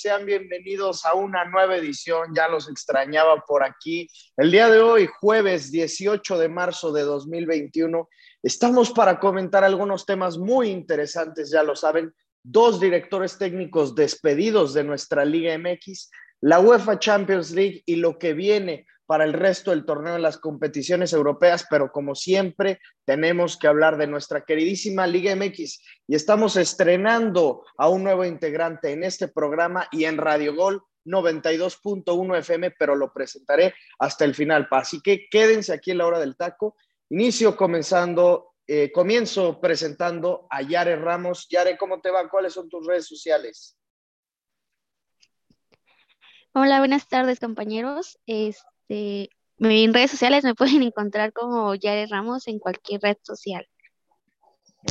sean bienvenidos a una nueva edición. Ya los extrañaba por aquí. El día de hoy, jueves 18 de marzo de 2021, estamos para comentar algunos temas muy interesantes, ya lo saben. Dos directores técnicos despedidos de nuestra Liga MX, la UEFA Champions League y lo que viene para el resto del torneo de las competiciones europeas, pero como siempre tenemos que hablar de nuestra queridísima Liga MX y estamos estrenando a un nuevo integrante en este programa y en Radio Gol 92.1 FM, pero lo presentaré hasta el final. Así que quédense aquí en la hora del taco. Inicio comenzando, eh, comienzo presentando a Yare Ramos. Yare, ¿cómo te va? ¿Cuáles son tus redes sociales? Hola, buenas tardes compañeros. Este, en redes sociales me pueden encontrar como Yare Ramos en cualquier red social.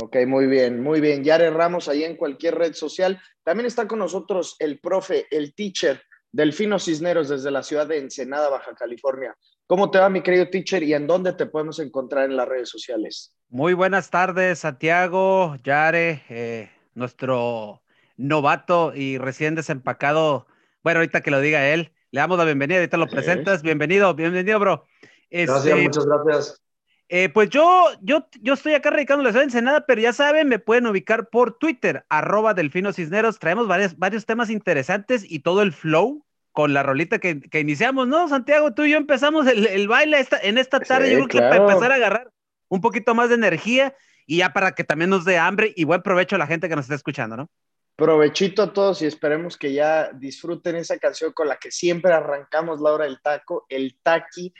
Ok, muy bien, muy bien. Yare Ramos ahí en cualquier red social. También está con nosotros el profe, el teacher Delfino Cisneros desde la ciudad de Ensenada, Baja California. ¿Cómo te va, mi querido teacher, y en dónde te podemos encontrar en las redes sociales? Muy buenas tardes, Santiago, Yare, eh, nuestro novato y recién desempacado. Bueno, ahorita que lo diga él, le damos la bienvenida, ahorita lo presentas. Bienvenido, bienvenido, bro. gracias, este, muchas gracias. Eh, pues yo, yo, yo estoy acá radicando la ciudad de Ensenada, pero ya saben, me pueden ubicar por Twitter, arroba Delfino Cisneros. Traemos varios, varios temas interesantes y todo el flow con la rolita que, que iniciamos, ¿no? Santiago, tú y yo empezamos el, el baile esta, en esta tarde, yo creo que para empezar a agarrar un poquito más de energía y ya para que también nos dé hambre y buen provecho a la gente que nos está escuchando, ¿no? Provechito a todos y esperemos que ya disfruten esa canción con la que siempre arrancamos la hora del taco, el taqui.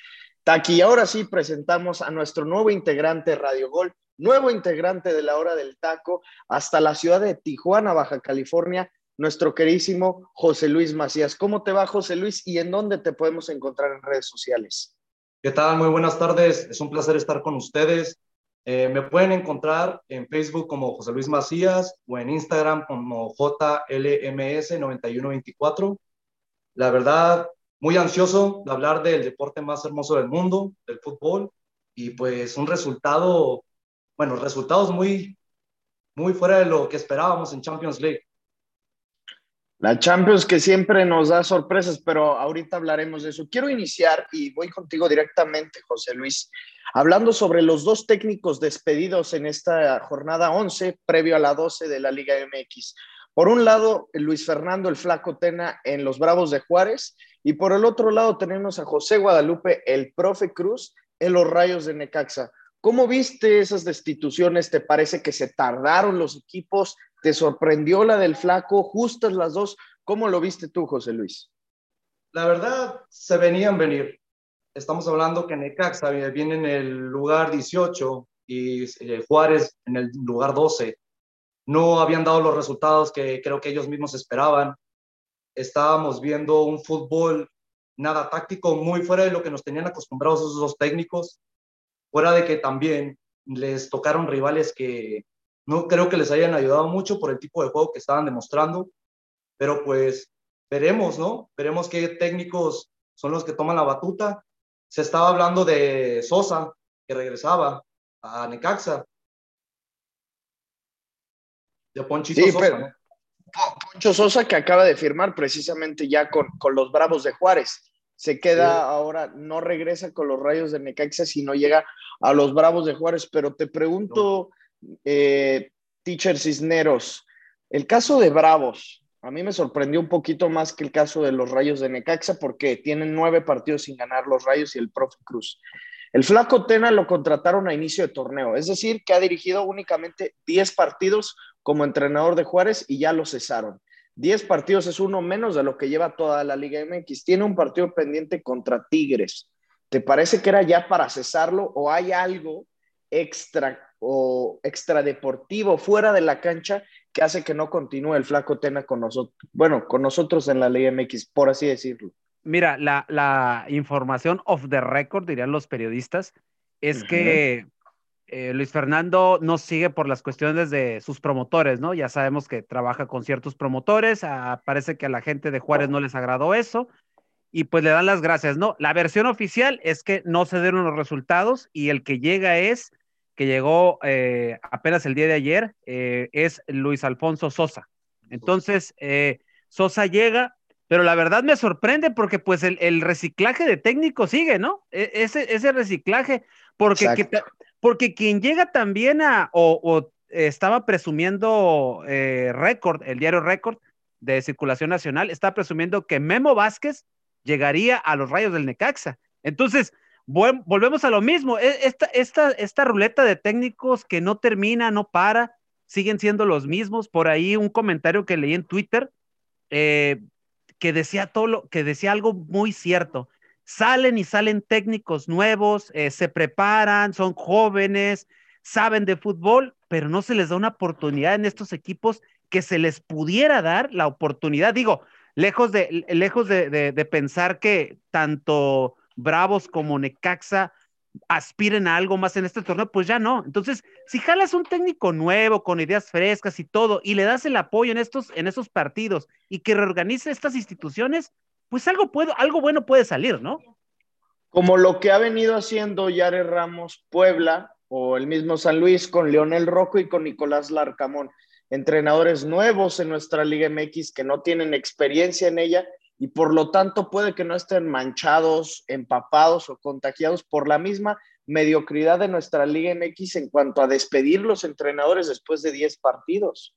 Taqui, y ahora sí presentamos a nuestro nuevo integrante Radio Gol, nuevo integrante de la hora del taco, hasta la ciudad de Tijuana, Baja California, nuestro queridísimo José Luis Macías. ¿Cómo te va, José Luis? ¿Y en dónde te podemos encontrar en redes sociales? ¿Qué tal? Muy buenas tardes. Es un placer estar con ustedes. Eh, me pueden encontrar en Facebook como José Luis Macías o en Instagram como JLMS9124. La verdad, muy ansioso de hablar del deporte más hermoso del mundo, del fútbol, y pues un resultado, bueno, resultados muy, muy fuera de lo que esperábamos en Champions League. La Champions que siempre nos da sorpresas, pero ahorita hablaremos de eso. Quiero iniciar y voy contigo directamente, José Luis, hablando sobre los dos técnicos despedidos en esta jornada 11, previo a la 12 de la Liga MX. Por un lado, Luis Fernando el Flaco Tena en los Bravos de Juárez y por el otro lado tenemos a José Guadalupe, el profe Cruz, en los Rayos de Necaxa. ¿Cómo viste esas destituciones? ¿Te parece que se tardaron los equipos? ¿Te sorprendió la del Flaco? ¿Justas las dos? ¿Cómo lo viste tú, José Luis? La verdad, se venían venir estamos hablando que Necaxa viene en el lugar 18 y eh, Juárez en el lugar 12. No habían dado los resultados que creo que ellos mismos esperaban. Estábamos viendo un fútbol nada táctico, muy fuera de lo que nos tenían acostumbrados esos dos técnicos. Fuera de que también les tocaron rivales que no creo que les hayan ayudado mucho por el tipo de juego que estaban demostrando. Pero pues veremos, ¿no? Veremos qué técnicos son los que toman la batuta se estaba hablando de Sosa, que regresaba a Necaxa. De Ponchito Sosa. Poncho Sosa que acaba de firmar precisamente ya con, con los Bravos de Juárez. Se queda ahora, no regresa con los Rayos de Necaxa, sino llega a los Bravos de Juárez. Pero te pregunto, eh, Teacher Cisneros, el caso de Bravos, a mí me sorprendió un poquito más que el caso de los Rayos de Necaxa porque tienen nueve partidos sin ganar los Rayos y el Profe Cruz. El Flaco Tena lo contrataron a inicio de torneo, es decir, que ha dirigido únicamente 10 partidos como entrenador de Juárez y ya lo cesaron. 10 partidos es uno menos de lo que lleva toda la Liga MX. Tiene un partido pendiente contra Tigres. ¿Te parece que era ya para cesarlo o hay algo extra o extradeportivo fuera de la cancha que hace que no continúe el flaco Tena con nosotros, bueno, con nosotros en la Liga MX, por así decirlo. Mira, la, información off the record, dirían los periodistas, es que eh, Luis Fernando no sigue por las cuestiones de sus promotores, ¿no? Ya sabemos que trabaja con ciertos promotores, ah, parece que a la gente de Juárez no les agradó eso, y pues le dan las gracias, ¿no? La versión oficial es que no se dieron los resultados y el que llega es que llegó eh, apenas el día de ayer, eh, es Luis Alfonso Sosa. Entonces, eh, Sosa llega, pero la verdad me sorprende porque pues el, reciclaje de técnicos sigue, ¿no? E, ese, ese reciclaje, porque, porque quien llega también a, o, estaba presumiendo eh, récord, el diario récord de circulación nacional, está presumiendo que Memo Vázquez llegaría a los rayos del Necaxa. Entonces, volvemos a lo mismo. E, esta, esta, esta ruleta de técnicos que no termina, no para, siguen siendo los mismos. Por ahí un comentario que leí en Twitter eh, que decía todo lo, que decía algo muy cierto. Salen y salen técnicos nuevos, eh, se preparan, son jóvenes, saben de fútbol, pero no se les da una oportunidad en estos equipos que se les pudiera dar la oportunidad. Digo, lejos de, lejos de pensar que tanto Bravos como Necaxa aspiren a algo más en este torneo, pues ya no. Entonces, si jalas un técnico nuevo, con ideas frescas y todo, y le das el apoyo en estos, en esos partidos y que reorganice estas instituciones, pues algo, puede, algo bueno puede salir, ¿no? Como lo que ha venido haciendo Yare Ramos Puebla o el mismo San Luis con Leonel Rojo y con Nicolás Larcamón, entrenadores nuevos en nuestra Liga MX que no tienen experiencia en ella y por lo tanto puede que no estén manchados, empapados o contagiados por la misma mediocridad de nuestra Liga MX en cuanto a despedir los entrenadores después de 10 partidos.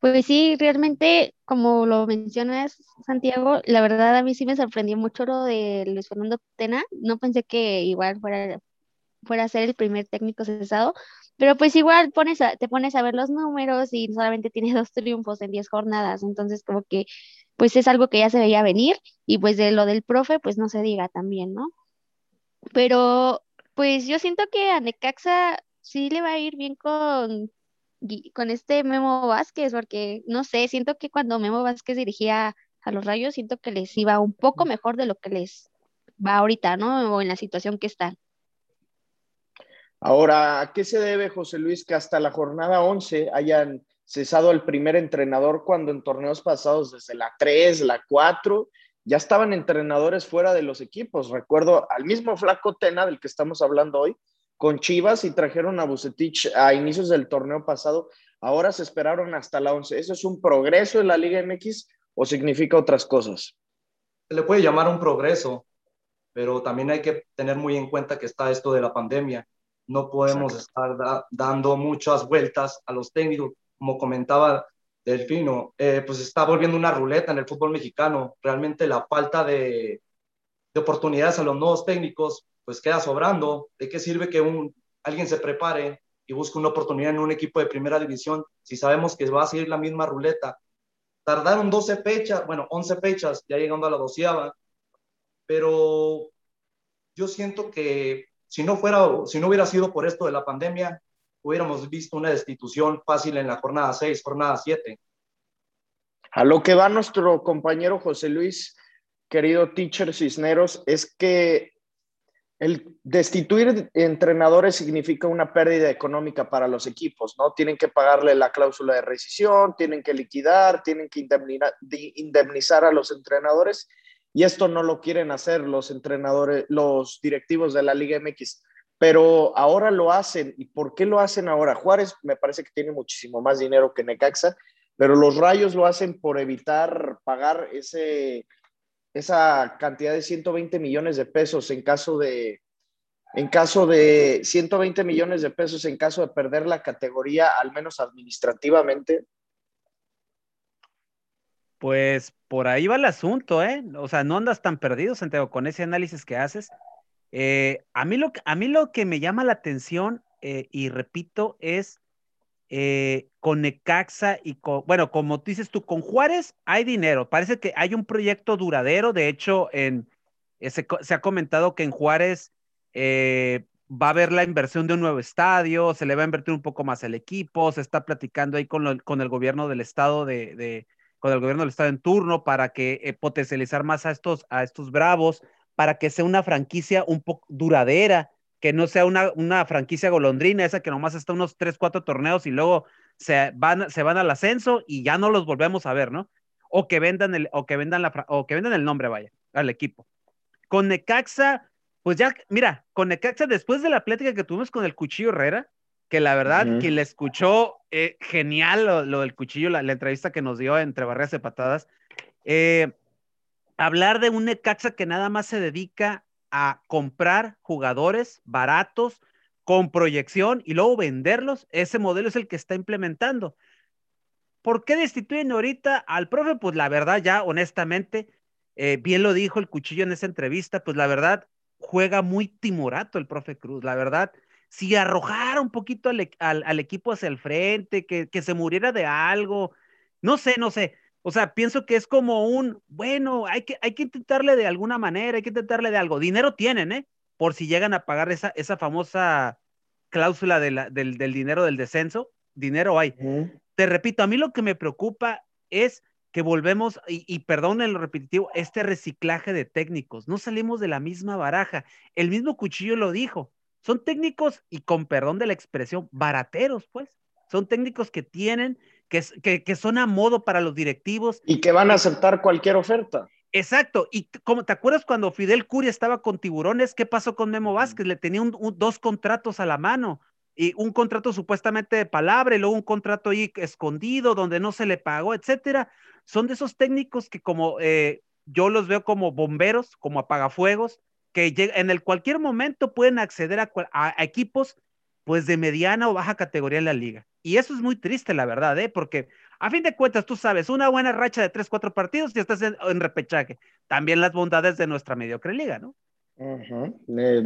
Pues sí, realmente, como lo mencionas, Santiago, la verdad a mí sí me sorprendió mucho lo de Luis Fernando Tena. No pensé que igual fuera, fuera a ser el primer técnico cesado, pero pues igual pones te pones a ver los números y solamente tiene dos triunfos en diez jornadas, entonces como que pues es algo que ya se veía venir y pues de lo del profe pues no se diga también, ¿no? Pero pues yo siento que a Necaxa sí le va a ir bien con, con este Memo Vázquez, porque no sé, siento que cuando Memo Vázquez dirigía a los Rayos, siento que les iba un poco mejor de lo que les va ahorita, ¿no? O en la situación que están. Ahora, ¿a qué se debe, José Luis, que hasta la jornada 11 hayan cesado al primer entrenador cuando en torneos pasados, desde la 3, la 4, ya estaban entrenadores fuera de los equipos? Recuerdo al mismo Flaco Tena, del que estamos hablando hoy, con Chivas y trajeron a Bucetich a inicios del torneo pasado. Ahora se esperaron hasta la 11. ¿Eso es un progreso en la Liga MX o significa otras cosas? Se le puede llamar un progreso, pero también hay que tener muy en cuenta que está esto de la pandemia no podemos estar dando muchas vueltas a los técnicos, como comentaba Delfino, eh, pues está volviendo una ruleta en el fútbol mexicano. Realmente la falta de, de, oportunidades a los nuevos técnicos, pues queda sobrando. ¿De qué sirve que un, alguien se prepare y busque una oportunidad en un equipo de primera división si sabemos que va a seguir la misma ruleta? Tardaron 12 fechas, bueno, 11 fechas, ya llegando a la doceava, pero yo siento que si no, fuera, si no hubiera sido por esto de la pandemia, hubiéramos visto una destitución fácil en la jornada 6, jornada 7. A lo que va nuestro compañero José Luis, querido teacher Cisneros, es que el destituir entrenadores significa una pérdida económica para los equipos, ¿no? Tienen que pagarle la cláusula de rescisión, tienen que liquidar, tienen que indemnizar a los entrenadores y esto no lo quieren hacer los entrenadores, los directivos de la Liga MX, pero ahora lo hacen. ¿Y por qué lo hacen ahora? Juárez me parece que tiene muchísimo más dinero que Necaxa, pero los Rayos lo hacen por evitar pagar ese, esa cantidad de 120 millones de pesos en caso de, en caso de 120 millones de pesos en caso de perder la categoría, al menos administrativamente. Pues por ahí va el asunto, ¿eh? O sea, no andas tan perdido, Santiago, con ese análisis que haces. Eh, a, mí lo, a mí lo que me llama la atención, eh, y repito, es eh, con Necaxa y con, bueno, como dices tú, con Juárez hay dinero. Parece que hay un proyecto duradero. De hecho, en, se, se, ha comentado que en Juárez va a haber la inversión de un nuevo estadio, se le va a invertir un poco más el equipo, se está platicando ahí con, con el gobierno del estado de con el gobierno del estado en turno para que eh, potencializar más a estos, a estos bravos, para que sea una franquicia un poco duradera, que no sea una, una franquicia golondrina, esa que nomás está unos 3, 4 torneos y luego se van, se van al ascenso y ya no los volvemos a ver, ¿no? O que vendan el, o que vendan la, o que vendan el nombre, vaya, al equipo. Con Necaxa, pues ya, mira, con Necaxa, después de la plática que tuvimos con el Cuchillo Herrera, que la verdad, quien le escuchó, eh, genial lo, del cuchillo, la, entrevista que nos dio entre barreras y patadas. Eh, hablar de un Necaxa que nada más se dedica a comprar jugadores baratos con proyección y luego venderlos, ese modelo es el que está implementando. ¿Por qué destituyen ahorita al profe? Pues la verdad, ya honestamente, eh, bien lo dijo el cuchillo en esa entrevista, pues la verdad, juega muy timorato el profe Cruz, la verdad si arrojara un poquito al, al, equipo hacia el frente, que, que, se muriera de algo, no sé, no sé. O sea, pienso que es como un, bueno, hay que, hay que intentarle de alguna manera, hay que intentarle de algo. Dinero tienen, ¿eh? Por si llegan a pagar esa, esa famosa cláusula de la, del, del, dinero del descenso, dinero hay. Te repito, a mí lo que me preocupa es que volvemos, y, y en lo repetitivo, este reciclaje de técnicos. No salimos de la misma baraja. El mismo cuchillo lo dijo son técnicos, y con perdón de la expresión, barateros, pues. Son técnicos que tienen, que, que, son a modo para los directivos. Y que van a aceptar cualquier oferta. Exacto. Y como te acuerdas cuando Fidel Curia estaba con Tiburones, ¿qué pasó con Memo Vázquez? Le tenía dos contratos a la mano. Y un contrato supuestamente de palabra y luego un contrato ahí escondido donde no se le pagó, etcétera. Son de esos técnicos que como eh, yo los veo como bomberos, como apagafuegos, que en el cualquier momento pueden acceder a, equipos pues de mediana o baja categoría en la liga. Y eso es muy triste, la verdad, ¿eh? porque a fin de cuentas, tú sabes, una buena racha de tres, cuatro partidos y estás en, repechaje. También las bondades de nuestra mediocre liga, ¿no?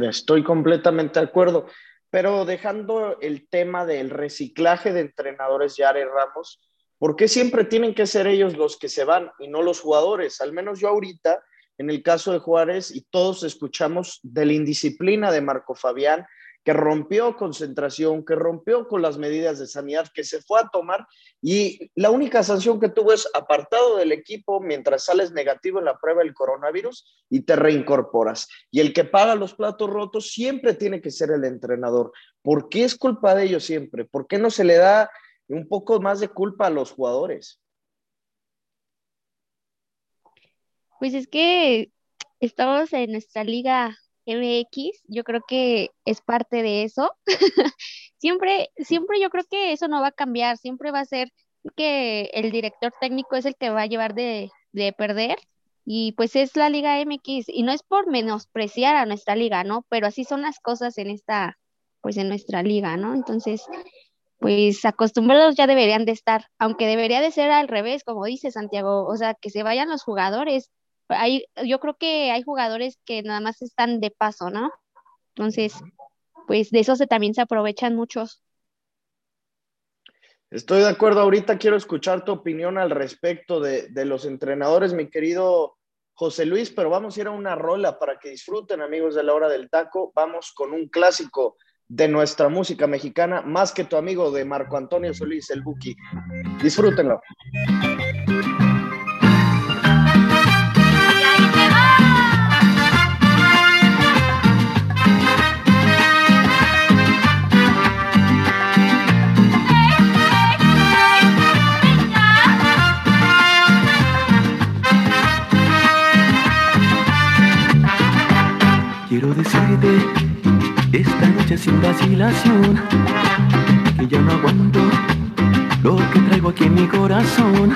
Estoy completamente de acuerdo. Pero dejando el tema del reciclaje de entrenadores, Yare Ramos, ¿por qué siempre tienen que ser ellos los que se van y no los jugadores? Al menos yo ahorita en el caso de Juárez y todos escuchamos de la indisciplina de Marco Fabián, que rompió concentración, que rompió con las medidas de sanidad, que se fue a tomar y la única sanción que tuvo es apartado del equipo mientras sales negativo en la prueba del coronavirus y te reincorporas. Y el que paga los platos rotos siempre tiene que ser el entrenador. ¿Por qué es culpa de ellos siempre? ¿Por qué no se le da un poco más de culpa a los jugadores? Pues es que estamos en nuestra liga MX, yo creo que es parte de eso. siempre, siempre yo creo que eso no va a cambiar, siempre va a ser que el director técnico es el que va a llevar de, de perder y pues es la Liga MX y no es por menospreciar a nuestra liga, ¿no? Pero así son las cosas en esta, pues en nuestra liga, ¿no? Entonces, pues acostumbrados ya deberían de estar, aunque debería de ser al revés, como dice Santiago, o sea, que se vayan los jugadores, hay, yo creo que hay jugadores que nada más están de paso, ¿no? Entonces, pues de eso se, también se aprovechan muchos. Estoy de acuerdo, ahorita quiero escuchar tu opinión al respecto de, de, los entrenadores, mi querido José Luis, pero vamos a ir a una rola para que disfruten, amigos de la hora del taco. Vamos con un clásico de nuestra música mexicana, más que tu amigo de Marco Antonio Solís, el Buki. Disfrútenlo. Esta noche sin vacilación que ya no aguanto lo que traigo aquí en mi corazón.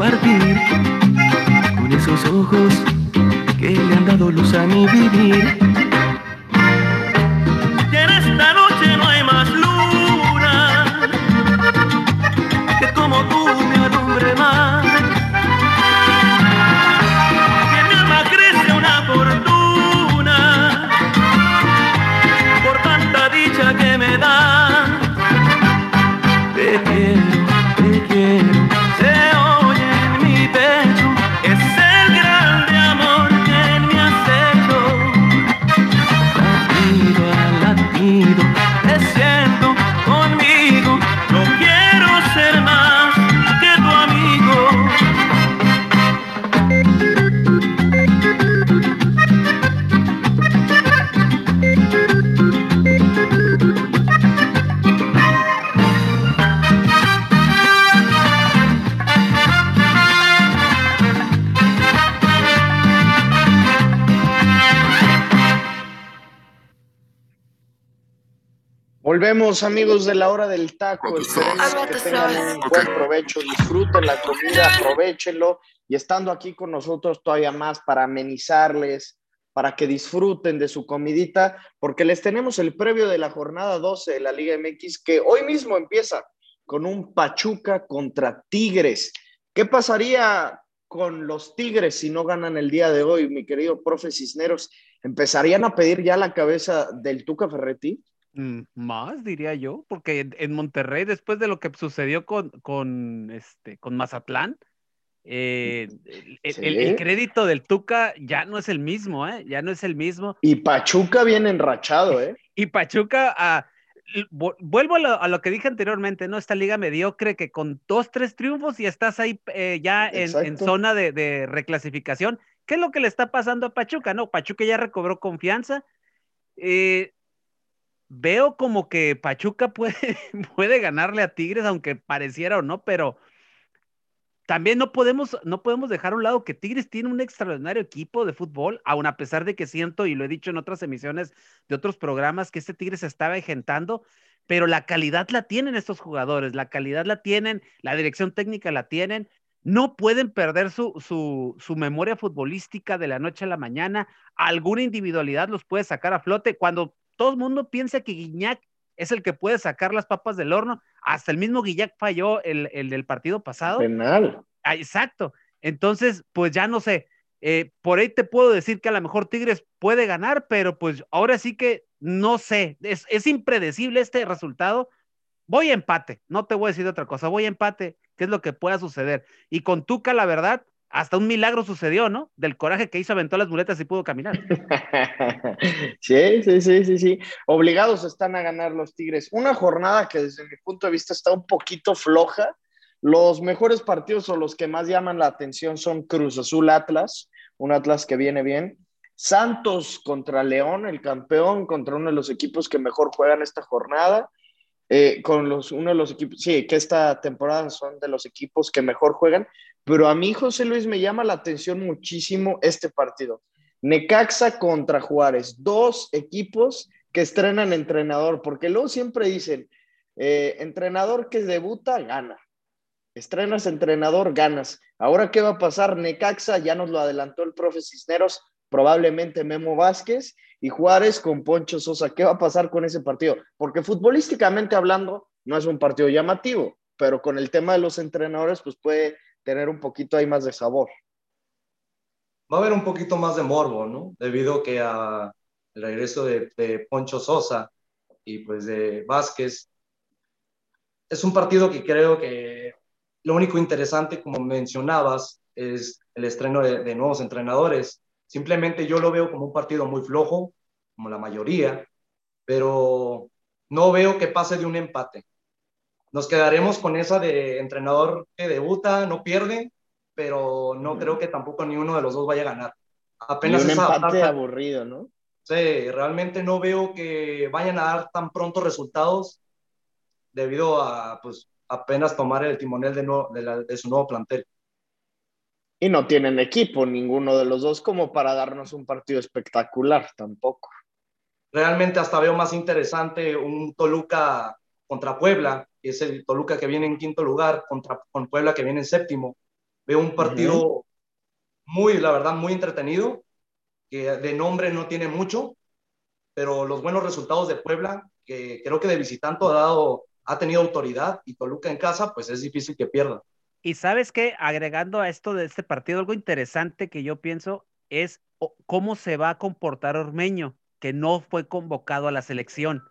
Compartir Amigos de la hora del taco. Esperemos que tengan un buen provecho, disfruten la comida, aprovechenlo y estando aquí con nosotros todavía más para amenizarles, para que disfruten de su comidita, porque les tenemos el previo de la jornada 12 de la Liga MX que hoy mismo empieza con un Pachuca contra Tigres. ¿Qué pasaría con los Tigres si no ganan el día de hoy, mi querido profe Cisneros? ¿Empezarían a pedir ya la cabeza del Tuca Ferretti? Mm, más, diría yo, porque en, Monterrey, después de lo que sucedió con, con, este, con Mazatlán, eh, el, crédito del Tuca ya no es el mismo, ¿eh? Ya no es el mismo. Y Pachuca viene enrachado, ¿eh? Y Pachuca, ah, vuelvo a lo, que dije anteriormente, ¿no? Esta liga mediocre que con dos, tres triunfos y estás ahí eh, ya en, zona de, de, reclasificación. ¿Qué es lo que le está pasando a Pachuca? No, Pachuca ya recobró confianza. Eh, veo como que Pachuca puede, puede ganarle a Tigres, aunque pareciera o no, pero también no podemos, no podemos dejar a un lado que Tigres tiene un extraordinario equipo de fútbol, aun a pesar de que siento, y lo he dicho en otras emisiones de otros programas, que este Tigres se estaba ejentando, pero la calidad la tienen estos jugadores, la calidad la tienen, la dirección técnica la tienen, no pueden perder su, su, su, memoria futbolística de la noche a la mañana. Alguna individualidad los puede sacar a flote. Cuando todo el mundo piensa que Guiñac es el que puede sacar las papas del horno. Hasta el mismo Guiñac falló el, el del partido pasado. Penal. Ah, exacto. Entonces, pues ya no sé. Eh, por ahí te puedo decir que a lo mejor Tigres puede ganar, pero pues ahora sí que no sé. Es, es impredecible este resultado. Voy a empate, no te voy a decir otra cosa, voy a empate, qué es lo que pueda suceder. Y con Tuca, la verdad, hasta un milagro sucedió, ¿no? Del coraje que hizo, aventó las muletas y pudo caminar. sí, sí, sí, sí, sí. Obligados están a ganar los Tigres. Una jornada que desde mi punto de vista está un poquito floja. Los mejores partidos o los que más llaman la atención son Cruz Azul Atlas, un Atlas que viene bien. Santos contra León, el campeón, contra uno de los equipos que mejor juegan esta jornada. Eh, con los, uno de los equipos, sí, que esta temporada son de los equipos que mejor juegan, pero a mí, José Luis, me llama la atención muchísimo este partido. Necaxa contra Juárez, dos equipos que estrenan entrenador, porque luego siempre dicen, eh, entrenador que debuta, gana. Estrenas entrenador, ganas. Ahora, ¿qué va a pasar? Necaxa, ya nos lo adelantó el profe Cisneros, probablemente Memo Vázquez y Juárez con Poncho Sosa. ¿Qué va a pasar con ese partido? Porque futbolísticamente hablando, no es un partido llamativo, pero con el tema de los entrenadores, pues puede tener un poquito ahí más de sabor. Va a haber un poquito más de morbo, ¿no? Debido que a el regreso de, Poncho Sosa y pues de Vázquez. Es un partido que creo que lo único interesante, como mencionabas, es el estreno de, nuevos entrenadores. Simplemente yo lo veo como un partido muy flojo, como la mayoría, pero no veo que pase de un empate nos quedaremos con esa de entrenador que debuta, no pierde, pero no creo que tampoco ni uno de los dos vaya a ganar. Apenas un empate aburrido, ¿no? Sí, realmente no veo que vayan a dar tan pronto resultados debido a pues apenas tomar el timonel de, de su nuevo plantel. Y no tienen equipo ninguno de los dos como para darnos un partido espectacular tampoco. Realmente hasta veo más interesante un Toluca contra Puebla es el Toluca que viene en quinto lugar contra con Puebla que viene en séptimo. Veo un partido muy, la verdad, muy entretenido, que de nombre no tiene mucho, pero los buenos resultados de Puebla, que creo que de visitante ha dado, ha tenido autoridad y Toluca en casa, pues es difícil que pierda. Y sabes que agregando a esto de este partido, algo interesante que yo pienso es cómo se va a comportar Ormeño, que no fue convocado a la selección.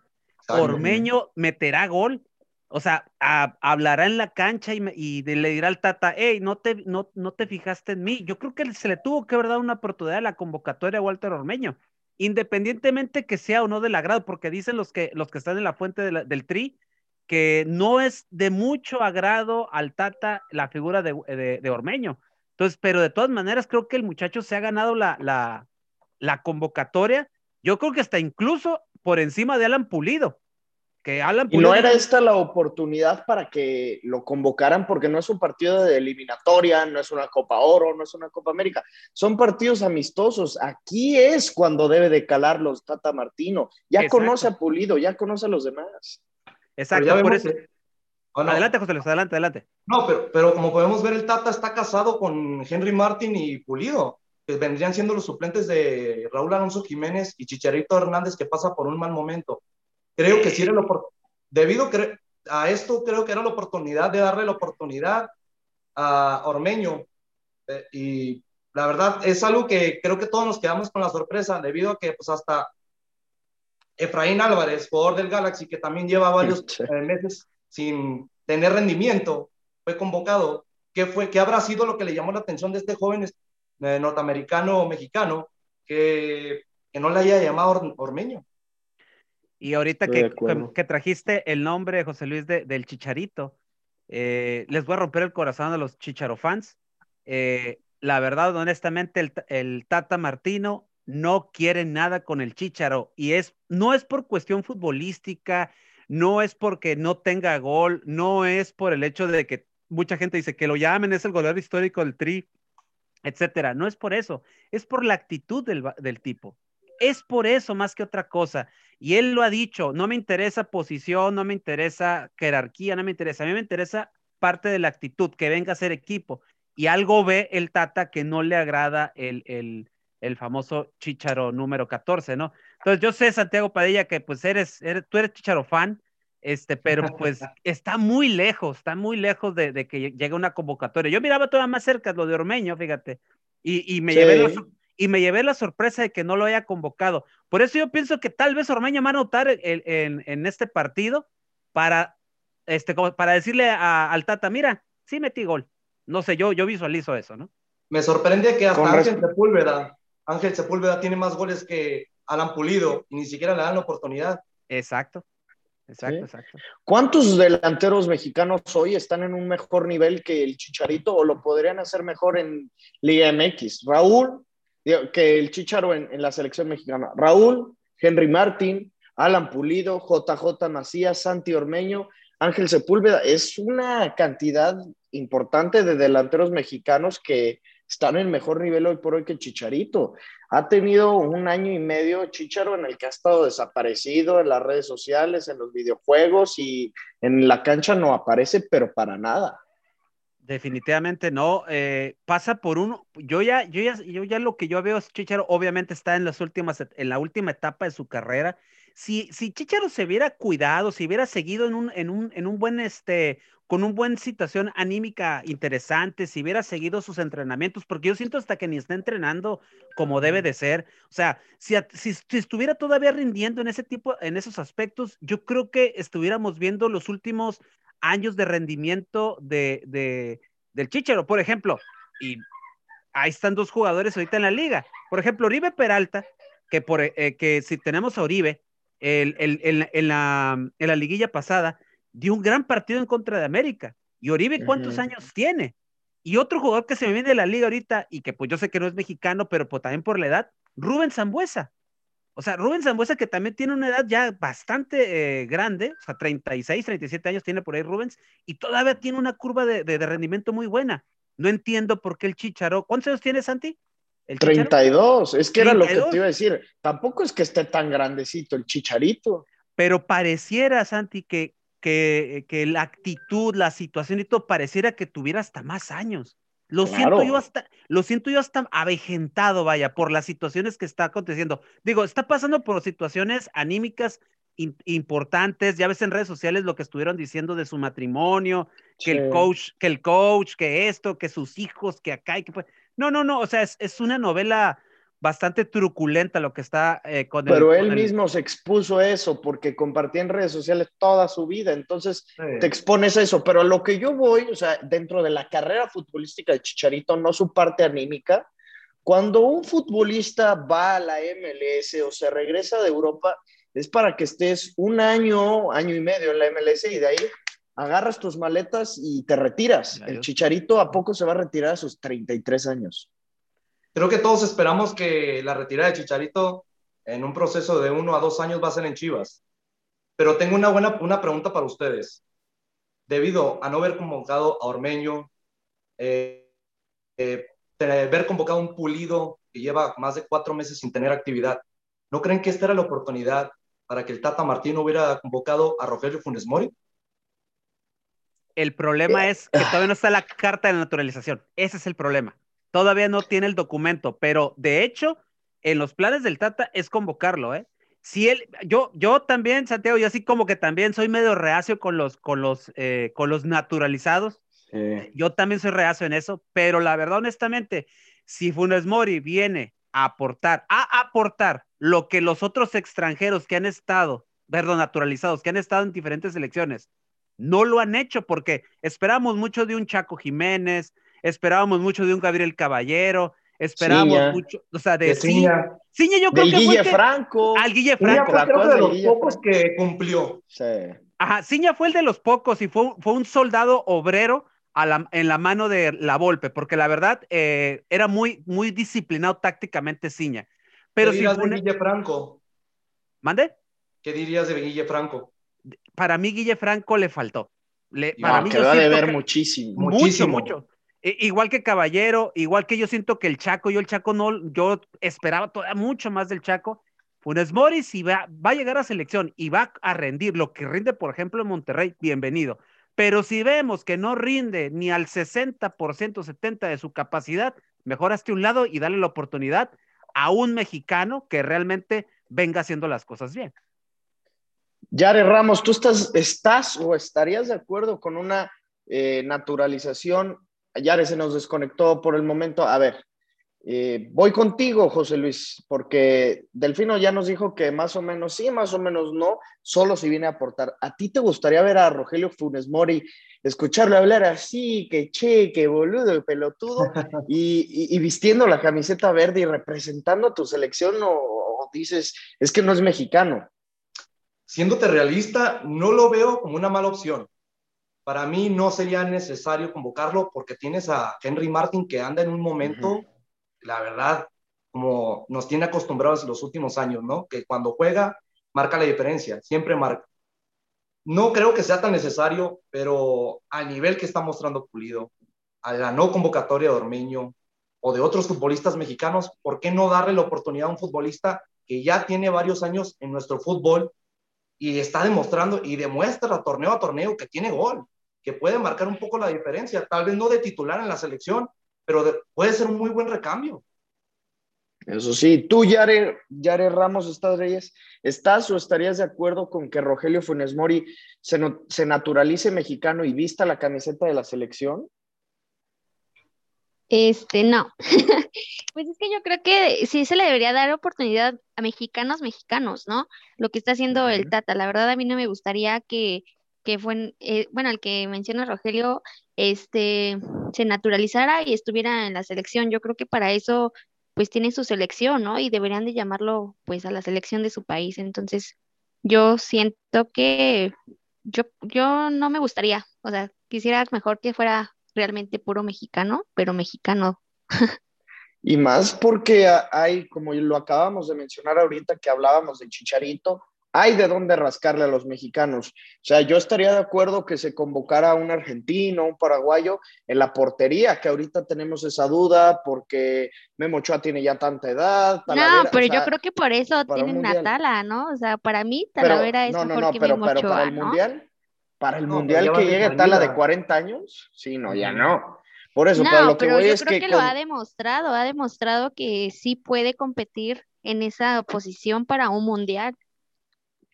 Ormeño meterá gol, o sea, hablará en la cancha y, le dirá al Tata, hey, no te, no, no te fijaste en mí. Yo creo que se le tuvo que haber dado una oportunidad a la convocatoria a Walter Ormeño, independientemente que sea o no del agrado, porque dicen los que, los que están en la fuente del Tri que no es de mucho agrado al Tata la figura de, de, Ormeño. Entonces, pero de todas maneras creo que el muchacho se ha ganado la, la, la convocatoria. Yo creo que está incluso por encima de Alan Pulido que Alan Y no era esta la oportunidad para que lo convocaran porque no es un partido de eliminatoria, no es una Copa Oro, no es una Copa América, son partidos amistosos. Aquí es cuando debe de calarlos Tata Martino. Ya conoce a Pulido, ya conoce a los demás. Exacto, por eso. Adelante, José Luis, adelante, adelante. No, pero, pero como podemos ver, el Tata está casado con Henry Martin y Pulido, que vendrían siendo los suplentes de Raúl Alonso Jiménez y Chicharito Hernández, que pasa por un mal momento. Creo que sí era la debido a esto, creo que era la oportunidad de darle la oportunidad a Ormeño. Eh, y la verdad es algo que creo que todos nos quedamos con la sorpresa, debido a que pues hasta Efraín Álvarez, jugador del Galaxy, que también lleva varios eh, meses sin tener rendimiento, fue convocado. ¿Qué, fue, ¿Qué habrá sido lo que le llamó la atención de este joven eh, norteamericano o mexicano que, que, no le haya llamado Ormeño? Y ahorita que, que, trajiste el nombre, José Luis, de, del Chicharito, eh, les voy a romper el corazón a los Chicharo fans. Eh, la verdad, honestamente, el, el, Tata Martino no quiere nada con el Chicharo y es, no es por cuestión futbolística, no es porque no tenga gol, no es por el hecho de que mucha gente dice que lo llamen, es el goleador histórico del Tri, etcétera. No es por eso, es por la actitud del, del tipo. Es por eso más que otra cosa. Y él lo ha dicho, no me interesa posición, no me interesa jerarquía, no me interesa, a mí me interesa parte de la actitud, que venga a ser equipo. Y algo ve el Tata que no le agrada el, el, el famoso Chicharo número 14, ¿no? Entonces yo sé, Santiago Padilla, que pues eres, eres tú eres Chicharo fan, este, pero pues está muy lejos, está muy lejos de, de que llegue una convocatoria. Yo miraba todavía más cerca lo de Ormeño, fíjate, y, y me llevé los, y me llevé la sorpresa de que no lo haya convocado. Por eso yo pienso que tal vez Ormeño va a anotar en, este partido para, este, para decirle al Tata, mira, sí metí gol. No sé, yo, yo visualizo eso, ¿no? Me sorprende que hasta Ángel Sepúlveda, Ángel Sepúlveda tiene más goles que Alan Pulido y ni siquiera le dan la oportunidad. Exacto. Exacto, exacto. ¿Cuántos delanteros mexicanos hoy están en un mejor nivel que el Chicharito o lo podrían hacer mejor en Liga MX? Raúl, que el Chicharo en, la selección mexicana. Raúl, Henry Martín, Alan Pulido, JJ Macías, Santi Ormeño, Ángel Sepúlveda. Es una cantidad importante de delanteros mexicanos que están en mejor nivel hoy por hoy que Chicharito. Ha tenido un año y medio Chicharo en el que ha estado desaparecido en las redes sociales, en los videojuegos y en la cancha no aparece, pero para nada. Definitivamente no. Eh, pasa por uno. Yo ya, yo ya, yo ya lo que yo veo es Chicharo, obviamente está en las últimas, en la última etapa de su carrera. Si, si Chicharo se hubiera cuidado, si hubiera seguido en un, en un, en un buen, este, con un buen situación anímica interesante, si hubiera seguido sus entrenamientos, porque yo siento hasta que ni está entrenando como debe de ser. O sea, si, si, si, estuviera todavía rindiendo en ese tipo, en esos aspectos, yo creo que estuviéramos viendo los últimos años de rendimiento de, de, del Chichero, por ejemplo, y ahí están dos jugadores ahorita en la liga. Por ejemplo, Oribe Peralta, que, por, eh, que si tenemos a Oribe, el, el, en, la, en la liguilla pasada, dio un gran partido en contra de América. ¿Y Oribe cuántos años tiene? Y otro jugador que se me viene de la liga ahorita y que pues yo sé que no es mexicano, pero pues también por la edad, Rubén Zambuesa. O sea, Rubén Zambuesa, que también tiene una edad ya bastante eh, grande, o sea, 36, 37 años tiene por ahí Rubens, y todavía tiene una curva de, rendimiento muy buena. No entiendo por qué el Chicharo. ¿Cuántos años tiene Santi? El 32, es que era lo que te iba a decir. Tampoco es que esté tan grandecito el Chicharito. Pero pareciera, Santi, que que, que la actitud, la situación y todo pareciera que tuviera hasta más años. Lo siento yo hasta, lo siento yo hasta avejentado, vaya, por las situaciones que está aconteciendo. Digo, está pasando por situaciones anímicas importantes. Ya ves en redes sociales lo que estuvieron diciendo de su matrimonio, que el coach, que el coach, que esto, que sus hijos, que acá y que pues. No, no, no. O sea, es, es una novela bastante truculenta lo que está eh, con Pero él mismo se expuso eso porque compartía en redes sociales toda su vida, entonces te expones a eso. Pero lo que yo voy, o sea, dentro de la carrera futbolística de Chicharito, no su parte anímica, cuando un futbolista va a la MLS o se regresa de Europa, es para que estés un año, año y medio en la MLS y de ahí agarras tus maletas y te retiras. El Chicharito a poco se va a retirar a sus 33 años. Creo que todos esperamos que la retirada de Chicharito en un proceso de uno a dos años va a ser en Chivas. Pero tengo una buena una pregunta para ustedes. Debido a no haber convocado a Ormeño, eh, eh, haber convocado a un pulido que lleva más de cuatro meses sin tener actividad, ¿no creen que esta era la oportunidad para que el Tata Martino hubiera convocado a Rogelio Funes Mori? El problema es que todavía no está la carta de naturalización. Ese es el problema. Todavía no tiene el documento, pero de hecho, en los planes del Tata es convocarlo, ¿eh? Si él, yo, yo también, Santiago, yo así como que también soy medio reacio con los, con los, eh, con los naturalizados. Yo también soy reacio en eso, pero la verdad, honestamente, si Funes Mori viene a aportar, a aportar lo que los otros extranjeros que han estado, perdón, naturalizados, que han estado en diferentes elecciones, no lo han hecho porque esperamos mucho de un Chaco Jiménez, esperábamos mucho de un Gabriel Caballero, esperábamos mucho, o sea, de, Ciña. Ciña yo creo que Guille Franco. Al Guille Franco. Fue creo de los pocos que cumplió. Sí. Ajá, Ciña fue el de los pocos y fue, fue un soldado obrero a la, en la mano de la Volpe, porque la verdad eh, era muy, muy disciplinado tácticamente Ciña. Pero ¿Qué dirías de Guille Franco? ¿Mande? ¿Qué dirías de Guille Franco? Para mí Guille Franco le faltó. Le, para mí quedó de ver muchísimo. Muchísimo. Mucho, mucho. Igual que Caballero, igual que yo siento que el Chaco, yo el Chaco no, yo esperaba todavía mucho más del Chaco. Funes Mori, si va, va a llegar a selección y va a rendir lo que rinde, por ejemplo, en Monterrey, bienvenido. Pero si vemos que no rinde ni al 60%, 70% de su capacidad, mejor hazte un lado y dale la oportunidad a un mexicano que realmente venga haciendo las cosas bien. Yare Ramos, ¿tú estás, estás o estarías de acuerdo con una eh, naturalización Yare se nos desconectó por el momento. A ver, eh, voy contigo, José Luis, porque Delfino ya nos dijo que más o menos sí, más o menos no, solo si viene a aportar. ¿A ti te gustaría ver a Rogelio Funes Mori, escucharle hablar así, que che, que boludo, pelotudo, y, vistiendo la camiseta verde y representando a tu selección o dices, es que no es mexicano? Siéndote realista, no lo veo como una mala opción para mí no sería necesario convocarlo porque tienes a Henry Martin que anda en un momento, la verdad, como nos tiene acostumbrados los últimos años, ¿no? Que cuando juega, marca la diferencia, siempre marca. No creo que sea tan necesario, pero al nivel que está mostrando Pulido, a la no convocatoria de Ormeño o de otros futbolistas mexicanos, ¿por qué no darle la oportunidad a un futbolista que ya tiene varios años en nuestro fútbol y está demostrando y demuestra torneo a torneo que tiene gol, que puede marcar un poco la diferencia, tal vez no de titular en la selección, pero puede ser un muy buen recambio. Eso sí, tú, Yare, Yare Ramos, ¿estás, Reyes? ¿Estás o estarías de acuerdo con que Rogelio Funes Mori se, se naturalice mexicano y vista la camiseta de la selección? Este, no. pues es que yo creo que sí se le debería dar oportunidad a mexicanos mexicanos, ¿no? Lo que está haciendo el Tata. La verdad, a mí no me gustaría que, que fue, eh, bueno, el que menciona Rogelio, este, se naturalizara y estuviera en la selección. Yo creo que para eso, pues tiene su selección, ¿no? Y deberían de llamarlo, pues, a la selección de su país. Entonces, yo siento que yo, yo no me gustaría, o sea, quisiera mejor que fuera realmente puro mexicano, pero mexicano. Y más porque hay, como lo acabamos de mencionar ahorita que hablábamos de Chicharito, hay de dónde rascarle a los mexicanos. O sea, yo estaría de acuerdo que se convocara a un argentino, un paraguayo en la portería, que ahorita tenemos esa duda porque Memo Ochoa tiene ya tanta edad. no, pero yo creo que por eso tienen a Tala, ¿no? O sea, para mí Talavera es no, no, no, pero, pero para el mundial Para el mundial que llegue tal la de 40 años, sí, no, ya no. Por eso, no, para lo que pero voy yo es creo que, que, lo ha demostrado, ha demostrado que sí puede competir en esa posición para un mundial.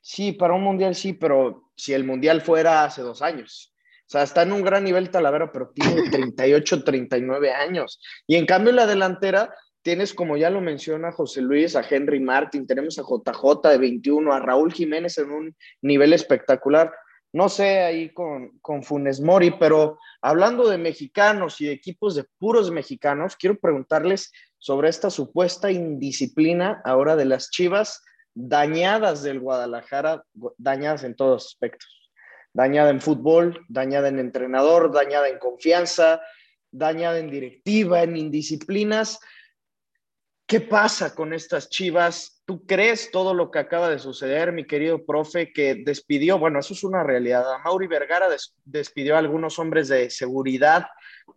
Sí, para un mundial sí, pero si el mundial fuera hace dos años. O sea, está en un gran nivel Talavera, pero tiene 38, 39 años. Y en cambio, en la delantera tienes, como ya lo menciona José Luis, a Henry Martin, tenemos a JJ de 21, a Raúl Jiménez en un nivel espectacular. No sé ahí con, con Funes Mori, pero hablando de mexicanos y de equipos de puros mexicanos, quiero preguntarles sobre esta supuesta indisciplina ahora de las Chivas dañadas del Guadalajara, dañadas en todos aspectos. Dañada en fútbol, dañada en entrenador, dañada en confianza, dañada en directiva, en indisciplinas. ¿Qué pasa con estas chivas? ¿Tú crees todo lo que acaba de suceder, mi querido profe, que despidió? Bueno, eso es una realidad. Mauri Vergara despidió a algunos hombres de seguridad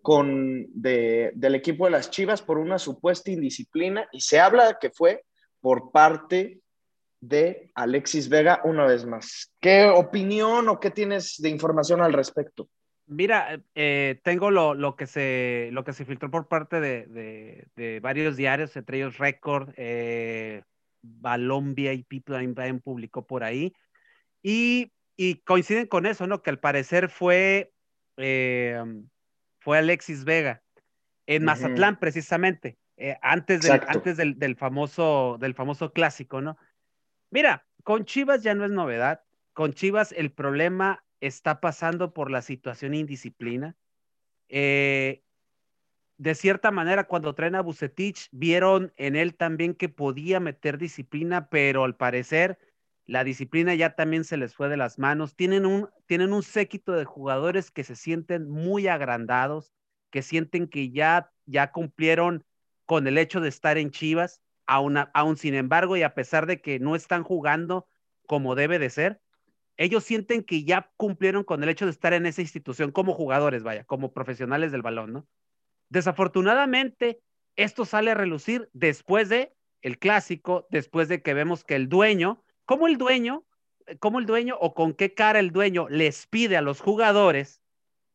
con, del equipo de las chivas por una supuesta indisciplina y se habla que fue por parte de Alexis Vega una vez más. ¿Qué opinión o qué tienes de información al respecto? Mira, eh, tengo lo, lo, que se, lo que se filtró por parte de, de, varios diarios, entre ellos Record, eh, Balombia y People publicó por ahí. Y, y, coinciden con eso, ¿no? Que al parecer fue, eh, fue Alexis Vega en Mazatlán, precisamente, eh, antes, del, antes del, del, famoso, del famoso clásico, ¿no? Mira, con Chivas ya no es novedad. Con Chivas el problema está pasando por la situación indisciplina. Eh, de cierta manera, cuando traen a Bucetich, vieron en él también que podía meter disciplina, pero al parecer la disciplina ya también se les fue de las manos. Tienen un, tienen un séquito de jugadores que se sienten muy agrandados, que sienten que ya, ya cumplieron con el hecho de estar en Chivas, aún, aún sin embargo, y a pesar de que no están jugando como debe de ser, ellos sienten que ya cumplieron con el hecho de estar en esa institución como jugadores, vaya, como profesionales del balón, ¿no? Desafortunadamente, esto sale a relucir después de el clásico, después de que vemos que el dueño, como el dueño, como el dueño o con qué cara el dueño les pide a los jugadores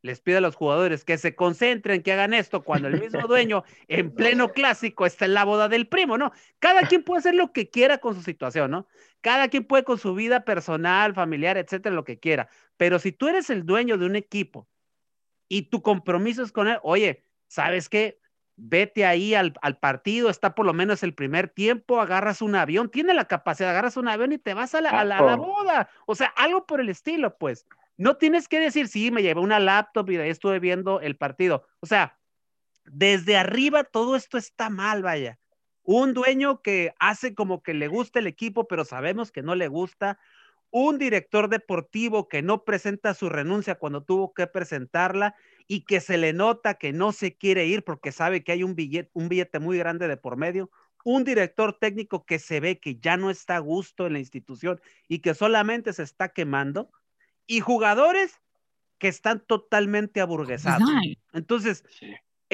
les pide a los jugadores que se concentren, que hagan esto, cuando el mismo dueño en pleno clásico está en la boda del primo, ¿no? Cada quien puede hacer lo que quiera con su situación, ¿no? Cada quien puede con su vida personal, familiar, etcétera, lo que quiera. Pero si tú eres el dueño de un equipo y tu compromiso es con él, oye, ¿sabes qué? Vete ahí al, partido, está por lo menos el primer tiempo, agarras un avión, tiene la capacidad, agarras un avión y te vas a la, a la boda. O sea, algo por el estilo, pues. No tienes que decir, sí, me llevé una laptop y de ahí estuve viendo el partido. O sea, desde arriba todo esto está mal, vaya. Un dueño que hace como que le gusta el equipo, pero sabemos que no le gusta. Un director deportivo que no presenta su renuncia cuando tuvo que presentarla y que se le nota que no se quiere ir porque sabe que hay un billete, un billete muy grande de por medio. Un director técnico que se ve que ya no está a gusto en la institución y que solamente se está quemando y jugadores que están totalmente aburguesados. Entonces,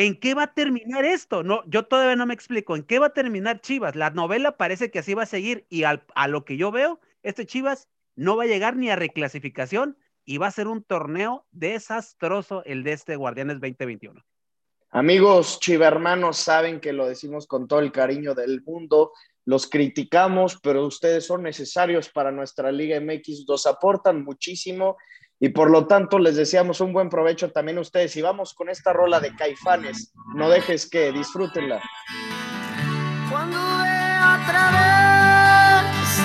¿en qué va a terminar esto? No, yo todavía no me explico. ¿En qué va a terminar Chivas? La novela parece que así va a seguir y a lo que yo veo, este Chivas no va a llegar ni a reclasificación y va a ser un torneo desastroso el de este Guardianes 2021. Amigos chivermanos, saben que lo decimos con todo el cariño del mundo los criticamos, pero ustedes son necesarios para nuestra Liga MX, nos aportan muchísimo y por lo tanto les deseamos un buen provecho también a ustedes. Y vamos con esta rola de Caifanes, no dejes que disfrútenla. Cuando a través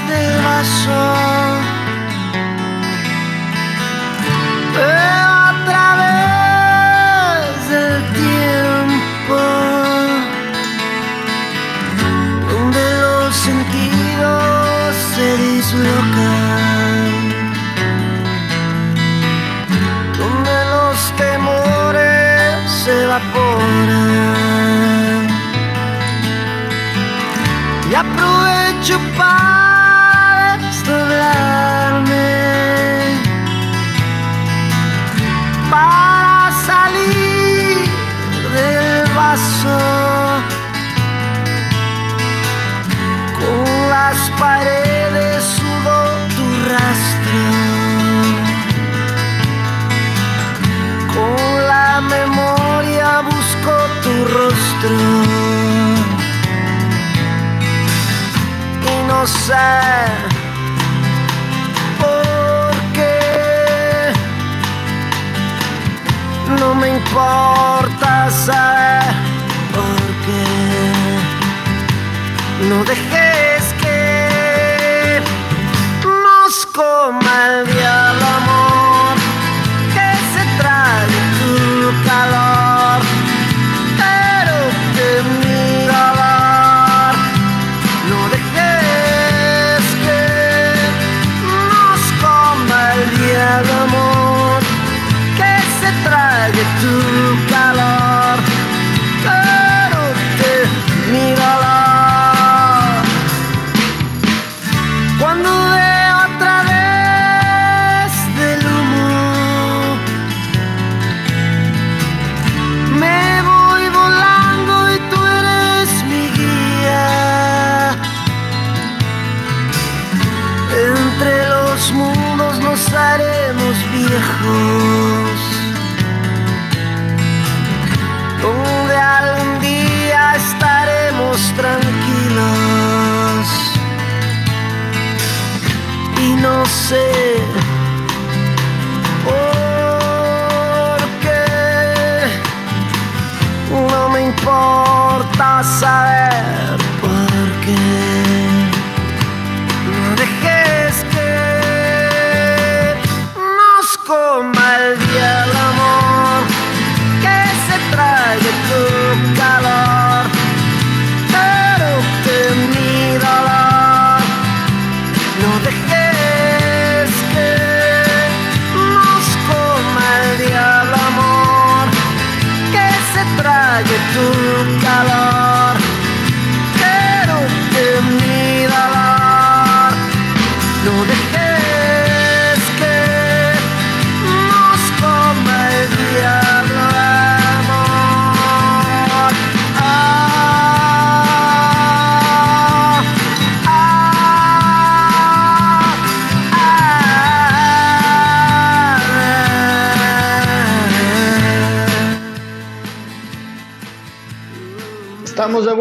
del vaso, a través del tiempo. donde evaporan y aprovecho para desdoblarme para salir del vaso con las paredes otro y no sé por qué no me importa saber por qué. No dejé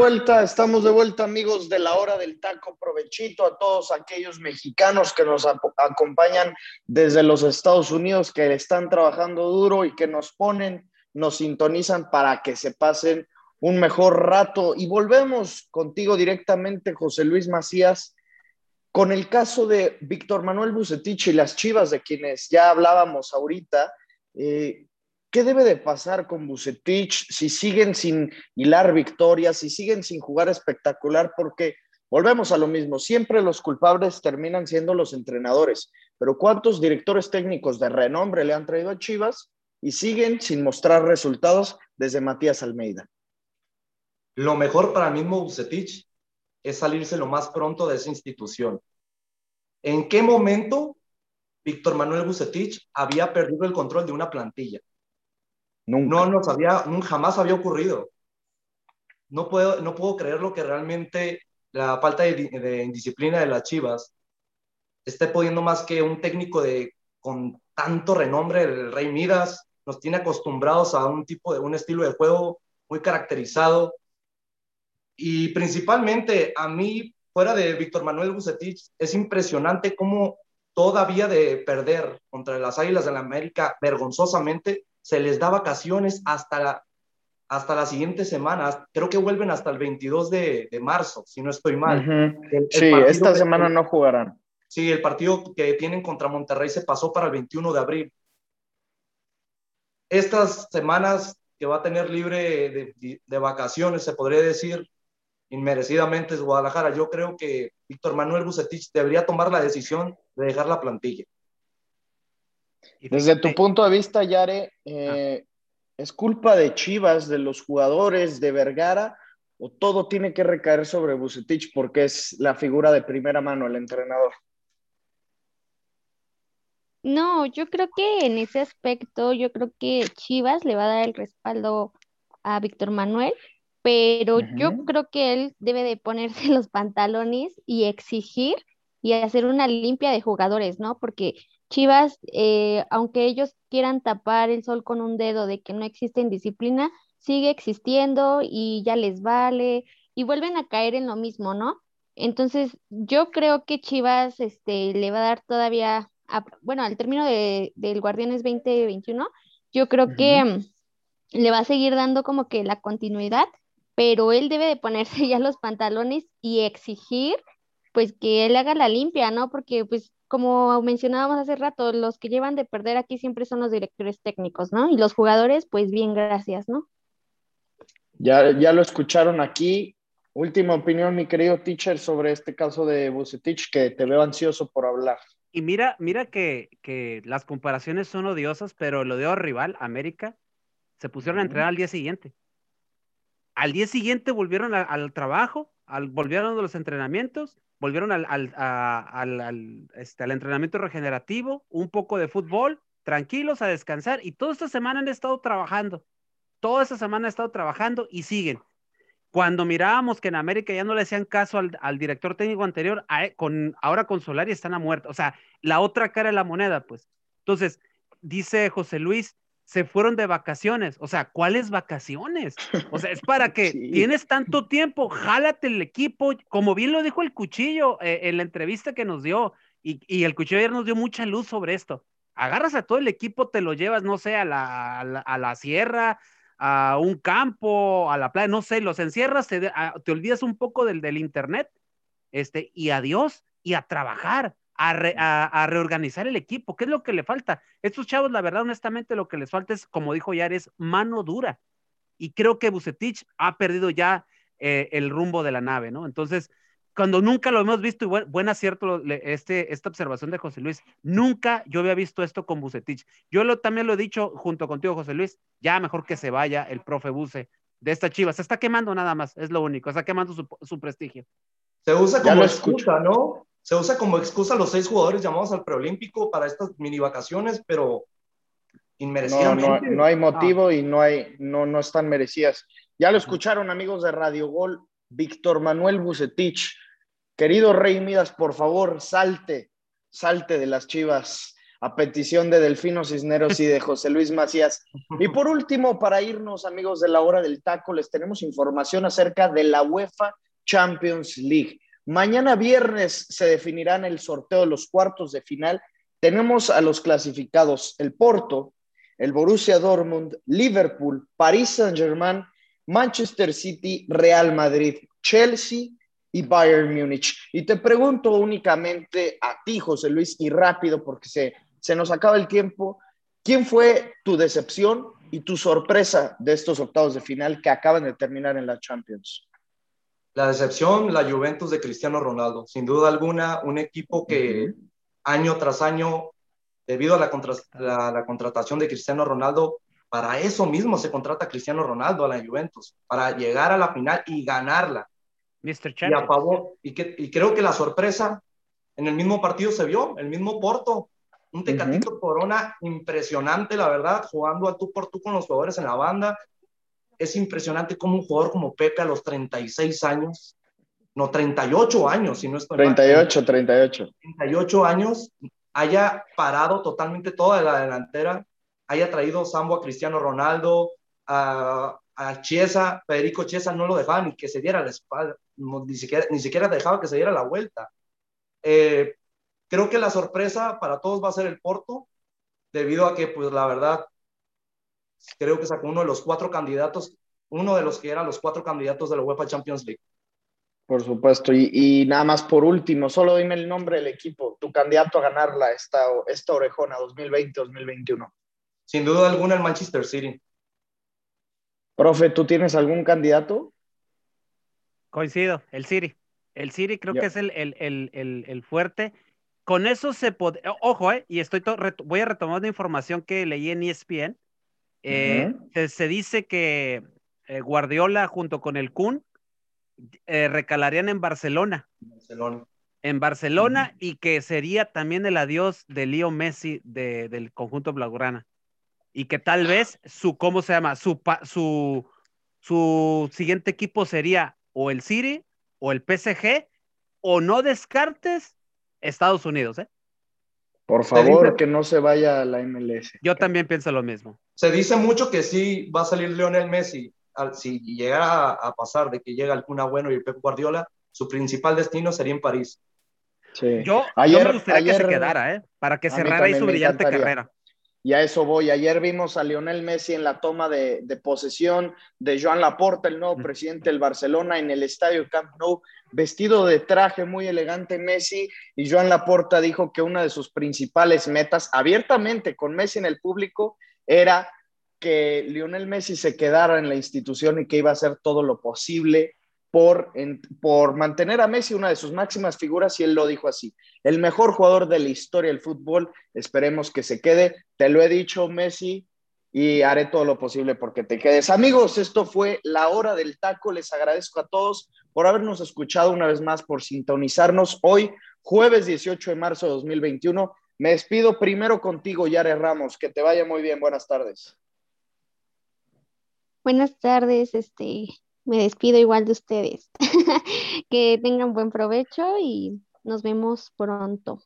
estamos de vuelta amigos de la hora del taco. Provechito a todos aquellos mexicanos que nos acompañan desde los Estados Unidos, que están trabajando duro y que nos ponen, nos sintonizan para que se pasen un mejor rato. Y volvemos contigo directamente, José Luis Macías, con el caso de Víctor Manuel Bucetich y las Chivas, de quienes ya hablábamos ahorita. Eh, ¿Qué debe de pasar con Bucetich si siguen sin hilar victorias, si siguen sin jugar espectacular? Porque volvemos a lo mismo, siempre los culpables terminan siendo los entrenadores, pero ¿cuántos directores técnicos de renombre le han traído a Chivas y siguen sin mostrar resultados desde Matías Almeida? Lo mejor para el mismo Bucetich es salirse lo más pronto de esa institución. ¿En qué momento Víctor Manuel Bucetich había perdido el control de una plantilla? Nunca. No nos había, nun- jamás había ocurrido. No puedo, no puedo creer lo que realmente la falta de, di- de indisciplina de las Chivas esté pudiendo más que un técnico de, con tanto renombre, el Rey Midas, nos tiene acostumbrados a un tipo de, un estilo de juego muy caracterizado. Y principalmente a mí, fuera de Víctor Manuel Bucetich, es impresionante cómo todavía de perder contra las Águilas de la América vergonzosamente, se les da vacaciones hasta la, hasta la siguiente semana. Creo que vuelven hasta el 22 de, de marzo, si no estoy mal. Ujú. El- el Sí, esta que- semana no jugarán. Sí, el partido que tienen contra Monterrey se pasó para el 21 de abril. Estas semanas que va a tener libre de, de vacaciones, se podría decir, inmerecidamente es Guadalajara. Yo creo que Víctor Manuel Bucetich debería tomar la decisión de dejar la plantilla. Y Desde tu punto de vista, Yare, eh, ¿es culpa de Chivas, de los jugadores, de Vergara, o todo tiene que recaer sobre Bucetich porque es la figura de primera mano, el entrenador? No, yo creo que en ese aspecto, yo creo que Chivas le va a dar el respaldo a Víctor Manuel, pero yo creo que él debe de ponerse los pantalones y exigir y hacer una limpia de jugadores, ¿no? Porque Chivas, eh, aunque ellos quieran tapar el sol con un dedo de que no existe indisciplina, sigue existiendo y ya les vale y vuelven a caer en lo mismo, ¿no? Entonces, yo creo que Chivas este, le va a dar todavía, bueno, al término de, del Guardianes 2021, yo creo que mm, le va a seguir dando como que la continuidad, pero él debe de ponerse ya los pantalones y exigir pues que él haga la limpia, ¿no? Porque pues como mencionábamos hace rato, los que llevan de perder aquí siempre son los directores técnicos, ¿no? Y los jugadores, pues bien, gracias, ¿no? Ya, ya lo escucharon aquí. Última opinión, mi querido teacher, sobre este caso de Bucetich, que te veo ansioso por hablar. Y mira, mira que, que las comparaciones son odiosas, pero lo de rival, América, se pusieron a entrenar al día siguiente. Al día siguiente volvieron al trabajo, al, volvieron a los entrenamientos, volvieron al, al, este, al entrenamiento regenerativo, un poco de fútbol, tranquilos a descansar y toda esta semana han estado trabajando. Toda esta semana han estado trabajando y siguen. Cuando mirábamos que en América ya no le hacían caso al, director técnico anterior, con, ahora con Solari están a muerto. O sea, la otra cara de la moneda, pues. Entonces, dice José Luis, se fueron de vacaciones. O sea, ¿cuáles vacaciones? O sea, es para que tienes tanto tiempo, jálate el equipo, como bien lo dijo el cuchillo eh, en la entrevista que nos dio, y, y, el cuchillo ayer nos dio mucha luz sobre esto. Agarras a todo el equipo, te lo llevas, no sé, a la, a la sierra, a un campo, a la playa, no sé, los encierras, te, te olvidas un poco del, del, internet, este, y adiós, y a trabajar, a, a, reorganizar el equipo. ¿Qué es lo que le falta? Estos chavos, la verdad, honestamente, lo que les falta es, como dijo Yares, mano dura. Y creo que Bucetich ha perdido ya eh, el rumbo de la nave, ¿no? Entonces, cuando nunca lo hemos visto, y buen, buen, acierto este, esta observación de José Luis, nunca yo había visto esto con Bucetich. Yo lo, también lo he dicho junto contigo, José Luis, ya mejor que se vaya el profe Buce de esta chiva. Se está quemando nada más, es lo único, está quemando su, su prestigio. Se usa como excusa, ¿no? Se usa como excusa los seis jugadores llamados al preolímpico para estas mini vacaciones, pero inmerecidamente. No, no, hay motivo y no, hay, no, no están merecidas. Ya lo escucharon, amigos de Radio Gol, Víctor Manuel Bucetich Querido Rey Midas, por favor, salte, salte de las chivas a petición de Delfino Cisneros y de José Luis Macías. Y por último, para irnos, amigos de la hora del taco, les tenemos información acerca de la UEFA Champions League. Mañana viernes se definirán el sorteo de los cuartos de final. Tenemos a los clasificados el Porto, el Borussia Dortmund, Liverpool, París Saint-Germain, Manchester City, Real Madrid, Chelsea y Bayern Múnich. Y te pregunto únicamente a ti, José Luis, y rápido porque se, se nos acaba el tiempo, ¿quién fue tu decepción y tu sorpresa de estos octavos de final que acaban de terminar en la Champions? La decepción, la Juventus de Cristiano Ronaldo. Sin duda alguna, un equipo que año tras año, debido a la, la, la contratación de Cristiano Ronaldo, para eso mismo se contrata Cristiano Ronaldo a la Juventus, para llegar a la final y ganarla Mr. Y, y, que, y creo que la sorpresa en el mismo partido se vio, el mismo Porto, un Tecatito Corona impresionante, la verdad, jugando a tú por tú con los jugadores en la banda. Es impresionante como un jugador como Pepe a los 36 años, no, 38 años, si no estoy 38, 38. 38 años, haya parado totalmente toda la delantera, haya traído Sambo a Cristiano Ronaldo, a, a Chiesa, Federico Chiesa no lo dejaba ni que se diera la espalda, ni, siquiera, ni siquiera dejaba que se diera la vuelta. Eh, creo que la sorpresa para todos va a ser el Porto, debido a que, pues la verdad, creo que sacó uno de los cuatro candidatos, uno de los que eran los cuatro candidatos de la UEFA Champions League. Por supuesto, y, nada más por último, solo dime el nombre del equipo, tu candidato a ganarla esta, esta orejona 2020-2021. Sin duda alguna el Manchester City. Profe, ¿tú tienes algún candidato? Coincido, el City. El City creo que es el, el, fuerte. Con eso se puede, ojo, eh, y estoy voy a retomar una información que leí en ESPN. Eh, se, dice que eh, Guardiola junto con el Kun recalarían en Barcelona. Barcelona. En Barcelona y que sería también el adiós de Leo Messi del conjunto Blaugrana y que tal vez su, ¿cómo se llama? Su, su, su siguiente equipo sería o el City o el PSG o no descartes Estados Unidos, ¿eh? Por favor, que no se vaya a la MLS. Yo también pienso lo mismo. Se dice mucho que sí va a salir Lionel Messi, si llegara a, pasar de que llega alguna bueno y Pep Guardiola, su principal destino sería en París. Yo, ayer, me gustaría que se quedara, ¿eh? Para que cerrara ahí su brillante carrera. Y a eso voy. Ayer vimos a Lionel Messi en la toma de, posesión de Joan Laporta, el nuevo presidente del Barcelona, en el estadio Camp Nou, vestido de traje muy elegante Messi. Y Joan Laporta dijo que una de sus principales metas, abiertamente con Messi en el público, era que Lionel Messi se quedara en la institución y que iba a hacer todo lo posible por, por mantener a Messi una de sus máximas figuras y él lo dijo así, el mejor jugador de la historia del fútbol, esperemos que se quede, te lo he dicho Messi y haré todo lo posible porque te quedes. Amigos, esto fue la hora del taco, les agradezco a todos por habernos escuchado una vez más, por sintonizarnos hoy, jueves 18 de marzo de 2021. Me despido primero contigo, Yare Ramos, que te vaya muy bien, buenas tardes. Buenas tardes, este, me despido igual de ustedes. que tengan buen provecho y nos vemos pronto.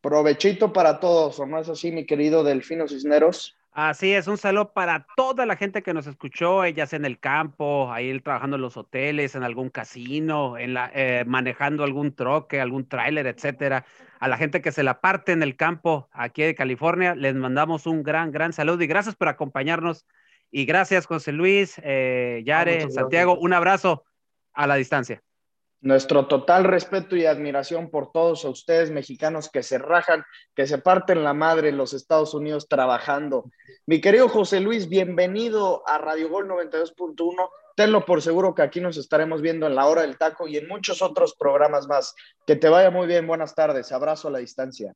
Provechito para todos, ¿o no es así, mi querido Delfino Cisneros? Así es, un saludo para toda la gente que nos escuchó, ellas en el campo, ahí trabajando en los hoteles, en algún casino, en la, eh, manejando algún troque, algún tráiler, etcétera. A la gente que se la parte en el campo aquí de California, les mandamos un gran, gran saludo y gracias por acompañarnos y gracias, José Luis, eh, Yare, Santiago. Un abrazo a la distancia. Nuestro total respeto y admiración por todos ustedes mexicanos que se rajan, que se parten la madre en los Estados Unidos trabajando. Mi querido José Luis, bienvenido a Radio Gol 92.1. Tenlo por seguro que aquí nos estaremos viendo en la hora del taco y en muchos otros programas más. Que te vaya muy bien, buenas tardes, abrazo a la distancia.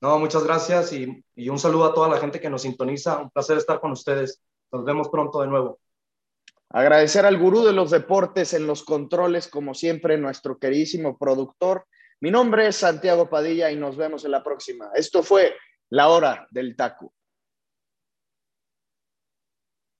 No, muchas gracias y, y un saludo a toda la gente que nos sintoniza. Un placer estar con ustedes. Nos vemos pronto de nuevo. Agradecer al gurú de los deportes en los controles, como siempre, nuestro queridísimo productor. Mi nombre es Santiago Padilla y nos vemos en la próxima. Esto fue La Hora del Taco.